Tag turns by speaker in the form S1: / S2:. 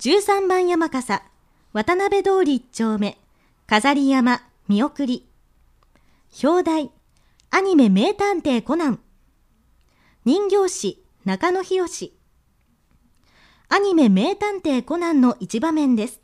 S1: 13番山笠、渡辺通り一丁目、飾り山、見送り。表題、アニメ名探偵コナン。人形師、中野博アニメ名探偵コナンの一場面です。